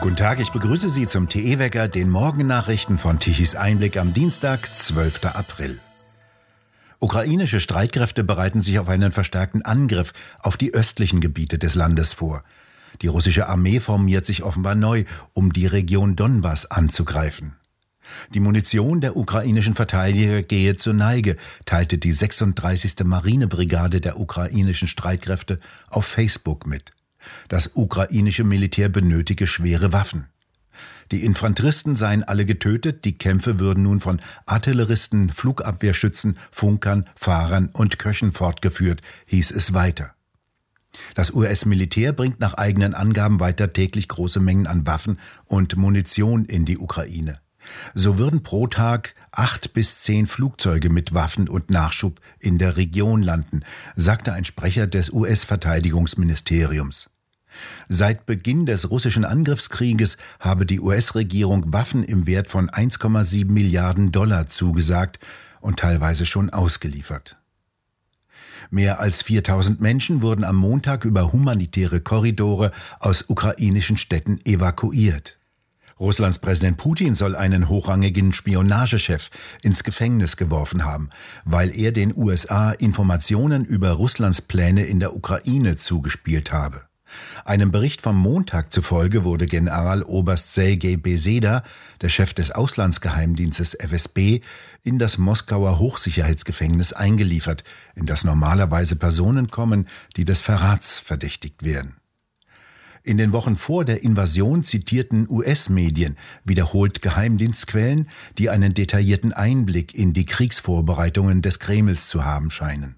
Guten Tag, ich begrüße Sie zum TE-Wecker, den Morgennachrichten von Tichys Einblick am Dienstag, 12. April. Ukrainische Streitkräfte bereiten sich auf einen verstärkten Angriff auf die östlichen Gebiete des Landes vor. Die russische Armee formiert sich offenbar neu, um die Region Donbass anzugreifen. Die Munition der ukrainischen Verteidiger gehe zur Neige, teilte die 36. Marinebrigade der ukrainischen Streitkräfte auf Facebook mit. Das ukrainische Militär benötige schwere Waffen. Die Infanteristen seien alle getötet, die Kämpfe würden nun von Artilleristen, Flugabwehrschützen, Funkern, Fahrern und Köchen fortgeführt, hieß es weiter. Das US-Militär bringt nach eigenen Angaben weiter täglich große Mengen an Waffen und Munition in die Ukraine. So würden pro Tag acht bis zehn Flugzeuge mit Waffen und Nachschub in der Region landen, sagte ein Sprecher des US-Verteidigungsministeriums. Seit Beginn des russischen Angriffskrieges habe die US-Regierung Waffen im Wert von 1,7 Milliarden Dollar zugesagt und teilweise schon ausgeliefert. Mehr als 4000 Menschen wurden am Montag über humanitäre Korridore aus ukrainischen Städten evakuiert. Russlands Präsident Putin soll einen hochrangigen Spionagechef ins Gefängnis geworfen haben, weil er den USA Informationen über Russlands Pläne in der Ukraine zugespielt habe. Einem Bericht vom Montag zufolge wurde Generaloberst Sergei Beseda, der Chef des Auslandsgeheimdienstes FSB, in das Moskauer Hochsicherheitsgefängnis eingeliefert, in das normalerweise Personen kommen, die des Verrats verdächtigt werden. In den Wochen vor der Invasion zitierten US-Medien wiederholt Geheimdienstquellen, die einen detaillierten Einblick in die Kriegsvorbereitungen des Kremls zu haben scheinen.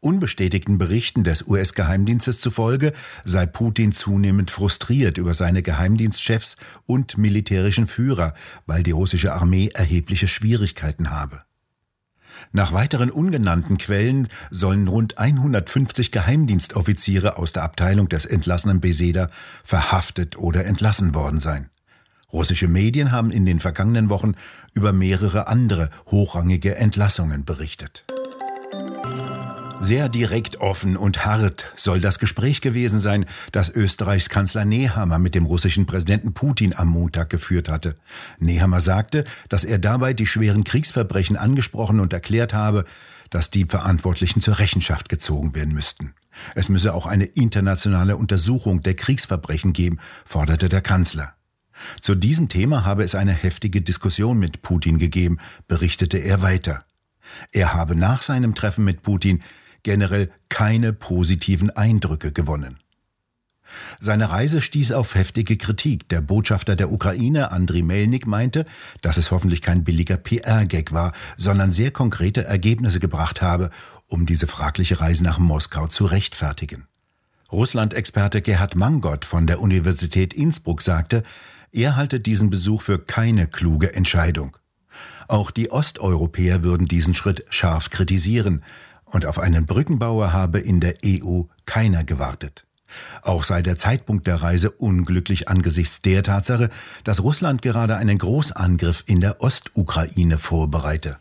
Unbestätigten Berichten des US-Geheimdienstes zufolge sei Putin zunehmend frustriert über seine Geheimdienstchefs und militärischen Führer, weil die russische Armee erhebliche Schwierigkeiten habe. Nach weiteren ungenannten Quellen sollen rund 150 Geheimdienstoffiziere aus der Abteilung des entlassenen Beseda verhaftet oder entlassen worden sein. Russische Medien haben in den vergangenen Wochen über mehrere andere hochrangige Entlassungen berichtet. Sehr direkt, offen und hart soll das Gespräch gewesen sein, das Österreichs Kanzler Nehammer mit dem russischen Präsidenten Putin am Montag geführt hatte. Nehammer sagte, dass er dabei die schweren Kriegsverbrechen angesprochen und erklärt habe, dass die Verantwortlichen zur Rechenschaft gezogen werden müssten. Es müsse auch eine internationale Untersuchung der Kriegsverbrechen geben, forderte der Kanzler. Zu diesem Thema habe es eine heftige Diskussion mit Putin gegeben, berichtete er weiter. Er habe nach seinem Treffen mit Putin generell keine positiven Eindrücke gewonnen. Seine Reise stieß auf heftige Kritik. Der Botschafter der Ukraine, Andriy Melnik, meinte, dass es hoffentlich kein billiger PR-Gag war, sondern sehr konkrete Ergebnisse gebracht habe, um diese fragliche Reise nach Moskau zu rechtfertigen. Russland-Experte Gerhard Mangott von der Universität Innsbruck sagte, er halte diesen Besuch für keine kluge Entscheidung. Auch die Osteuropäer würden diesen Schritt scharf kritisieren und auf einen Brückenbauer habe in der EU keiner gewartet. Auch sei der Zeitpunkt der Reise unglücklich angesichts der Tatsache, dass Russland gerade einen Großangriff in der Ostukraine vorbereite.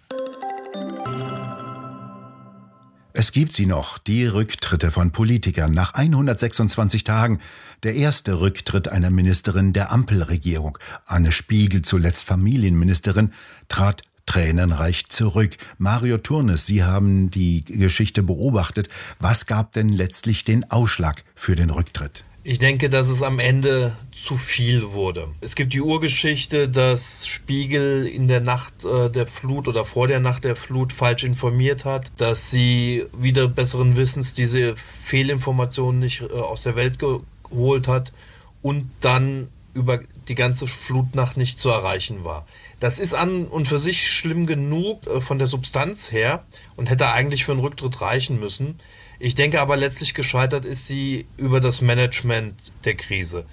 Es gibt sie noch, die Rücktritte von Politikern nach 126 Tagen. Der erste Rücktritt einer Ministerin der Ampelregierung, Anne Spiegel, zuletzt Familienministerin, trat tränenreich zurück. Mario Turnes, Sie haben die Geschichte beobachtet. Was gab denn letztlich den Ausschlag für den Rücktritt? Ich denke, dass es am Ende zu viel wurde. Es gibt die Urgeschichte, dass Spiegel in der Nacht äh, der Flut oder vor der Nacht der Flut falsch informiert hat, dass sie wieder besseren Wissens diese Fehlinformationen nicht äh, aus der Welt geholt hat und dann über die ganze Flutnacht nicht zu erreichen war. Das ist an und für sich schlimm genug äh, von der Substanz her und hätte eigentlich für einen Rücktritt reichen müssen. Ich denke aber letztlich gescheitert ist sie über das Management der Krise.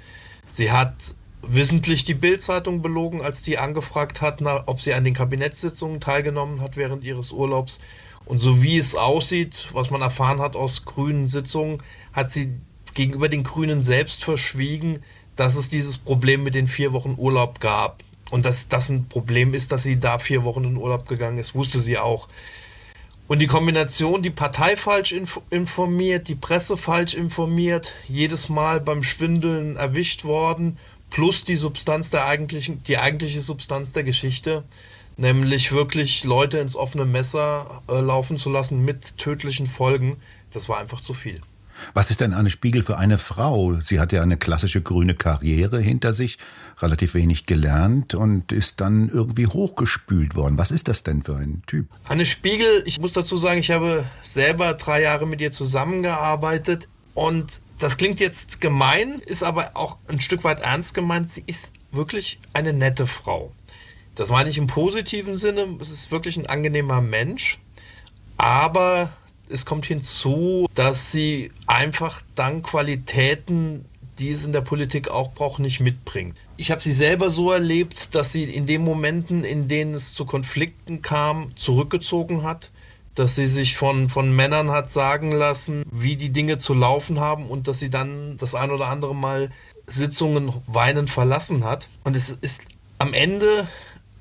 Sie hat wissentlich die Bildzeitung belogen, als die angefragt hat, ob sie an den Kabinettssitzungen teilgenommen hat während ihres Urlaubs. Und so wie es aussieht, was man erfahren hat aus grünen Sitzungen, hat sie gegenüber den Grünen selbst verschwiegen, dass es dieses Problem mit den vier Wochen Urlaub gab. Und dass das ein Problem ist, dass sie da vier Wochen in Urlaub gegangen ist, wusste sie auch. Und die Kombination, die Partei falsch informiert, die Presse falsch informiert, jedes Mal beim Schwindeln erwischt worden, plus die Substanz der eigentlichen, die eigentliche Substanz der Geschichte, nämlich wirklich Leute ins offene Messer äh, laufen zu lassen mit tödlichen Folgen, das war einfach zu viel. Was ist denn Anne Spiegel für eine Frau? Sie hat ja eine klassische grüne Karriere hinter sich, relativ wenig gelernt und ist dann irgendwie hochgespült worden. Was ist das denn für ein Typ? Anne Spiegel, ich muss dazu sagen, ich habe selber drei Jahre mit ihr zusammengearbeitet und das klingt jetzt gemein, ist aber auch ein Stück weit ernst gemeint. Sie ist wirklich eine nette Frau. Das meine ich im positiven Sinne. Es ist wirklich ein angenehmer Mensch. Aber es kommt hinzu, dass sie einfach dank Qualitäten, die es in der Politik auch braucht, nicht mitbringt. Ich habe sie selber so erlebt, dass sie in den Momenten, in denen es zu Konflikten kam, zurückgezogen hat, dass sie sich von, von Männern hat sagen lassen, wie die Dinge zu laufen haben und dass sie dann das ein oder andere Mal Sitzungen weinend verlassen hat. Und es ist am Ende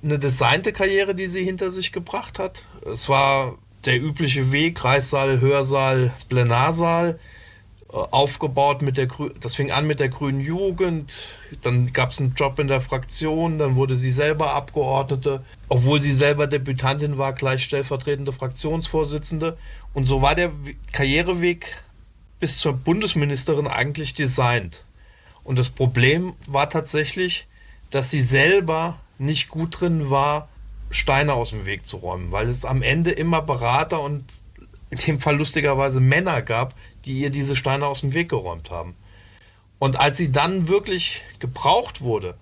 eine designte Karriere, die sie hinter sich gebracht hat. Es war der übliche Weg, Kreissaal, Hörsaal, Plenarsaal, äh, aufgebaut mit der das fing an mit der Grünen Jugend, dann gab es einen Job in der Fraktion, dann wurde sie selber Abgeordnete, obwohl sie selber Debütantin war, gleich stellvertretende Fraktionsvorsitzende. Und so war der Karriereweg bis zur Bundesministerin eigentlich designt. Und das Problem war tatsächlich, dass sie selber nicht gut drin war, Steine aus dem Weg zu räumen, weil es am Ende immer Berater und in dem Fall lustigerweise Männer gab, die ihr diese Steine aus dem Weg geräumt haben. Und als sie dann wirklich gebraucht wurde,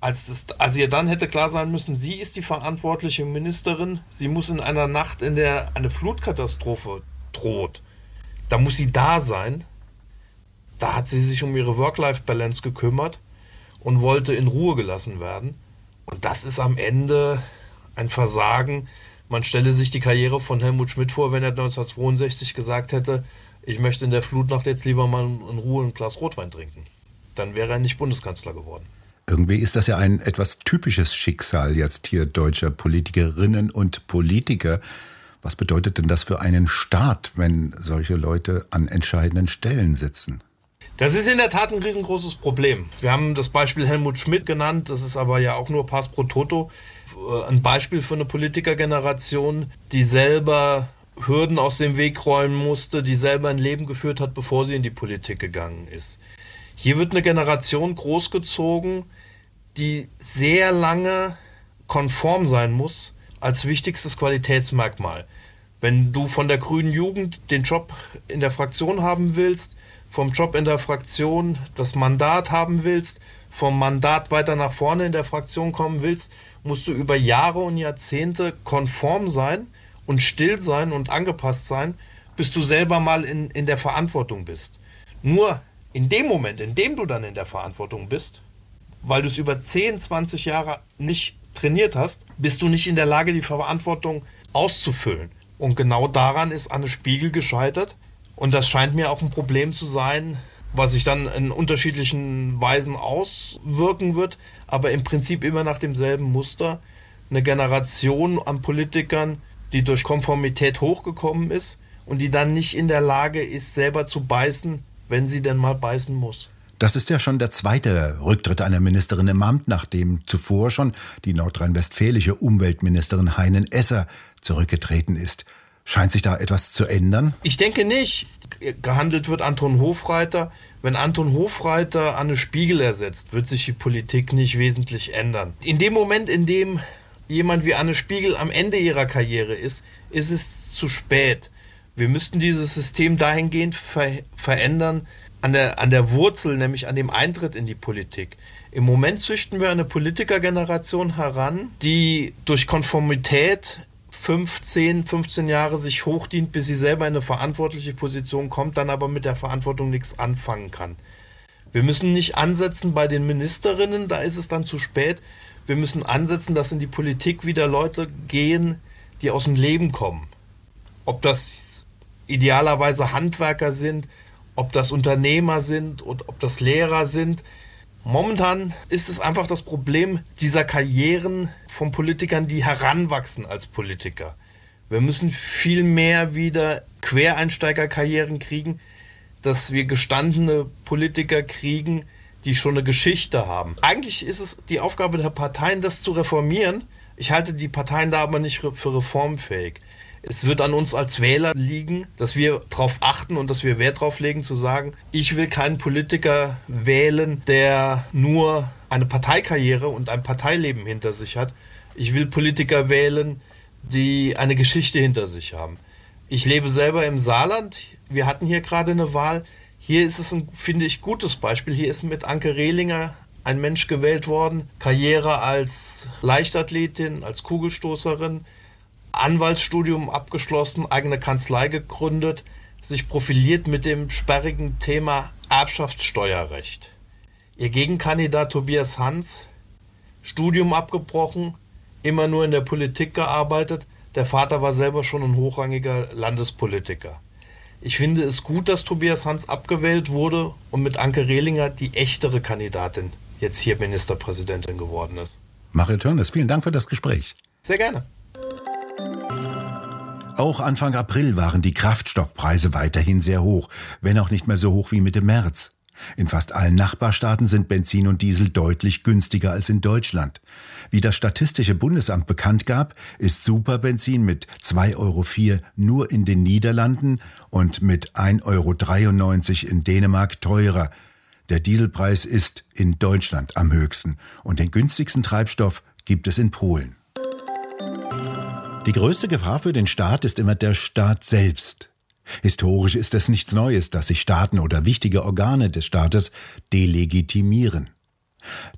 als, es, als ihr dann hätte klar sein müssen, sie ist die verantwortliche Ministerin, sie muss in einer Nacht, in der eine Flutkatastrophe droht, da muss sie da sein. Da hat sie sich um ihre Work-Life-Balance gekümmert und wollte in Ruhe gelassen werden. Und das ist am Ende ein Versagen. Man stelle sich die Karriere von Helmut Schmidt vor, wenn er 1962 gesagt hätte, ich möchte in der Flutnacht jetzt lieber mal in Ruhe ein Glas Rotwein trinken. Dann wäre er nicht Bundeskanzler geworden. Irgendwie ist das ja ein etwas typisches Schicksal jetzt hier deutscher Politikerinnen und Politiker. Was bedeutet denn das für einen Staat, wenn solche Leute an entscheidenden Stellen sitzen? Das ist in der Tat ein riesengroßes Problem. Wir haben das Beispiel Helmut Schmidt genannt, das ist aber ja auch nur Pass pro Toto. Äh, ein Beispiel für eine Politikergeneration, die selber Hürden aus dem Weg räumen musste, die selber ein Leben geführt hat, bevor sie in die Politik gegangen ist. Hier wird eine Generation großgezogen, die sehr lange konform sein muss als wichtigstes Qualitätsmerkmal. Wenn du von der grünen Jugend den Job in der Fraktion haben willst, vom Job in der Fraktion das Mandat haben willst, vom Mandat weiter nach vorne in der Fraktion kommen willst, musst du über Jahre und Jahrzehnte konform sein und still sein und angepasst sein, bis du selber mal in, in der Verantwortung bist. Nur in dem Moment, in dem du dann in der Verantwortung bist, weil du es über 10, 20 Jahre nicht trainiert hast, bist du nicht in der Lage, die Verantwortung auszufüllen. Und genau daran ist Anne Spiegel gescheitert. Und das scheint mir auch ein Problem zu sein, was sich dann in unterschiedlichen Weisen auswirken wird, aber im Prinzip immer nach demselben Muster. Eine Generation an Politikern, die durch Konformität hochgekommen ist und die dann nicht in der Lage ist, selber zu beißen, wenn sie denn mal beißen muss. Das ist ja schon der zweite Rücktritt einer Ministerin im Amt, nachdem zuvor schon die nordrhein-westfälische Umweltministerin Heinen Esser zurückgetreten ist. Scheint sich da etwas zu ändern? Ich denke nicht. Gehandelt wird Anton Hofreiter. Wenn Anton Hofreiter Anne Spiegel ersetzt, wird sich die Politik nicht wesentlich ändern. In dem Moment, in dem jemand wie Anne Spiegel am Ende ihrer Karriere ist, ist es zu spät. Wir müssten dieses System dahingehend ver verändern, an der, an der Wurzel, nämlich an dem Eintritt in die Politik. Im Moment züchten wir eine Politikergeneration heran, die durch Konformität 15, 15 Jahre sich hochdient, bis sie selber in eine verantwortliche Position kommt, dann aber mit der Verantwortung nichts anfangen kann. Wir müssen nicht ansetzen bei den Ministerinnen, da ist es dann zu spät. Wir müssen ansetzen, dass in die Politik wieder Leute gehen, die aus dem Leben kommen. Ob das idealerweise Handwerker sind, ob das Unternehmer sind und ob das Lehrer sind. Momentan ist es einfach das Problem dieser Karrieren von Politikern, die heranwachsen als Politiker. Wir müssen viel mehr wieder Quereinsteigerkarrieren kriegen, dass wir gestandene Politiker kriegen, die schon eine Geschichte haben. Eigentlich ist es die Aufgabe der Parteien, das zu reformieren. Ich halte die Parteien da aber nicht für reformfähig. Es wird an uns als Wähler liegen, dass wir darauf achten und dass wir Wert darauf legen, zu sagen, ich will keinen Politiker wählen, der nur eine Parteikarriere und ein Parteileben hinter sich hat. Ich will Politiker wählen, die eine Geschichte hinter sich haben. Ich lebe selber im Saarland. Wir hatten hier gerade eine Wahl. Hier ist es ein, finde ich, gutes Beispiel. Hier ist mit Anke Rehlinger ein Mensch gewählt worden. Karriere als Leichtathletin, als Kugelstoßerin, Anwaltsstudium abgeschlossen, eigene Kanzlei gegründet, sich profiliert mit dem sperrigen Thema Erbschaftssteuerrecht. Ihr Gegenkandidat Tobias Hans, Studium abgebrochen, immer nur in der Politik gearbeitet. Der Vater war selber schon ein hochrangiger Landespolitiker. Ich finde es gut, dass Tobias Hans abgewählt wurde und mit Anke Rehlinger die echtere Kandidatin jetzt hier Ministerpräsidentin geworden ist. Mario Törnes, vielen Dank für das Gespräch. Sehr gerne. Auch Anfang April waren die Kraftstoffpreise weiterhin sehr hoch, wenn auch nicht mehr so hoch wie Mitte März. In fast allen Nachbarstaaten sind Benzin und Diesel deutlich günstiger als in Deutschland. Wie das Statistische Bundesamt bekannt gab, ist Superbenzin mit 2,04 Euro nur in den Niederlanden und mit 1,93 Euro in Dänemark teurer. Der Dieselpreis ist in Deutschland am höchsten und den günstigsten Treibstoff gibt es in Polen. Die größte Gefahr für den Staat ist immer der Staat selbst. Historisch ist es nichts Neues, dass sich Staaten oder wichtige Organe des Staates delegitimieren.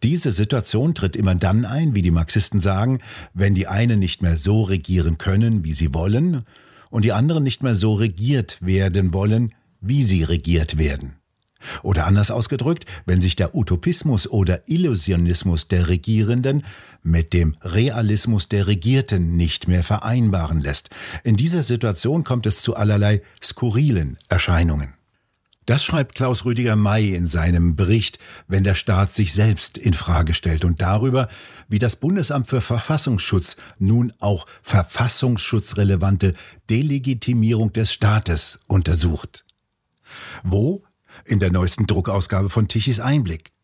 Diese Situation tritt immer dann ein, wie die Marxisten sagen, wenn die einen nicht mehr so regieren können, wie sie wollen, und die anderen nicht mehr so regiert werden wollen, wie sie regiert werden. Oder anders ausgedrückt, wenn sich der Utopismus oder Illusionismus der Regierenden mit dem Realismus der Regierten nicht mehr vereinbaren lässt. In dieser Situation kommt es zu allerlei skurrilen Erscheinungen. Das schreibt Klaus Rüdiger May in seinem Bericht, wenn der Staat sich selbst in Frage stellt und darüber, wie das Bundesamt für Verfassungsschutz nun auch verfassungsschutzrelevante Delegitimierung des Staates untersucht. Wo in der neuesten Druckausgabe von Tichys Einblick.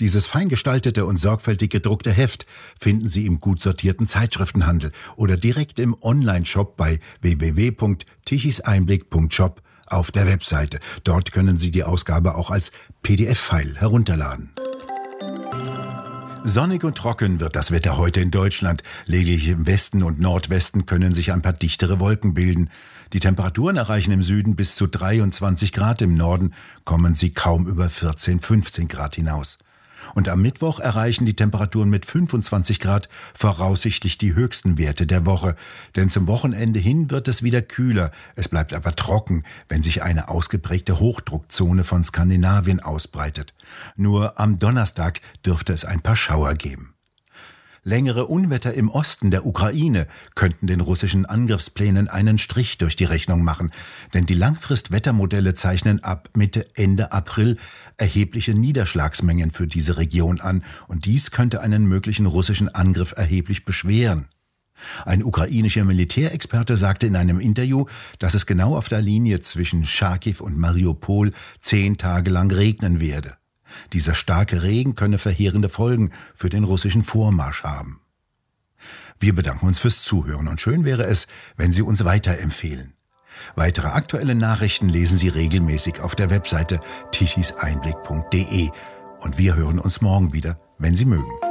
Dieses feingestaltete und sorgfältig gedruckte Heft finden Sie im gut sortierten Zeitschriftenhandel oder direkt im Online-Shop bei www.tichiseinblick.shop auf der Webseite. Dort können Sie die Ausgabe auch als PDF-File herunterladen. Sonnig und trocken wird das Wetter heute in Deutschland. Lediglich im Westen und Nordwesten können sich ein paar dichtere Wolken bilden. Die Temperaturen erreichen im Süden bis zu 23 Grad, im Norden kommen sie kaum über 14, 15 Grad hinaus. Und am Mittwoch erreichen die Temperaturen mit 25 Grad voraussichtlich die höchsten Werte der Woche. Denn zum Wochenende hin wird es wieder kühler. Es bleibt aber trocken, wenn sich eine ausgeprägte Hochdruckzone von Skandinavien ausbreitet. Nur am Donnerstag dürfte es ein paar Schauer geben. Längere Unwetter im Osten der Ukraine könnten den russischen Angriffsplänen einen Strich durch die Rechnung machen, denn die Langfristwettermodelle zeichnen ab Mitte Ende April erhebliche Niederschlagsmengen für diese Region an, und dies könnte einen möglichen russischen Angriff erheblich beschweren. Ein ukrainischer Militärexperte sagte in einem Interview, dass es genau auf der Linie zwischen Charkiw und Mariupol zehn Tage lang regnen werde. Dieser starke Regen könne verheerende Folgen für den russischen Vormarsch haben. Wir bedanken uns fürs Zuhören und schön wäre es, wenn Sie uns weiterempfehlen. Weitere aktuelle Nachrichten lesen Sie regelmäßig auf der Webseite tichiseinblick.de und wir hören uns morgen wieder, wenn Sie mögen.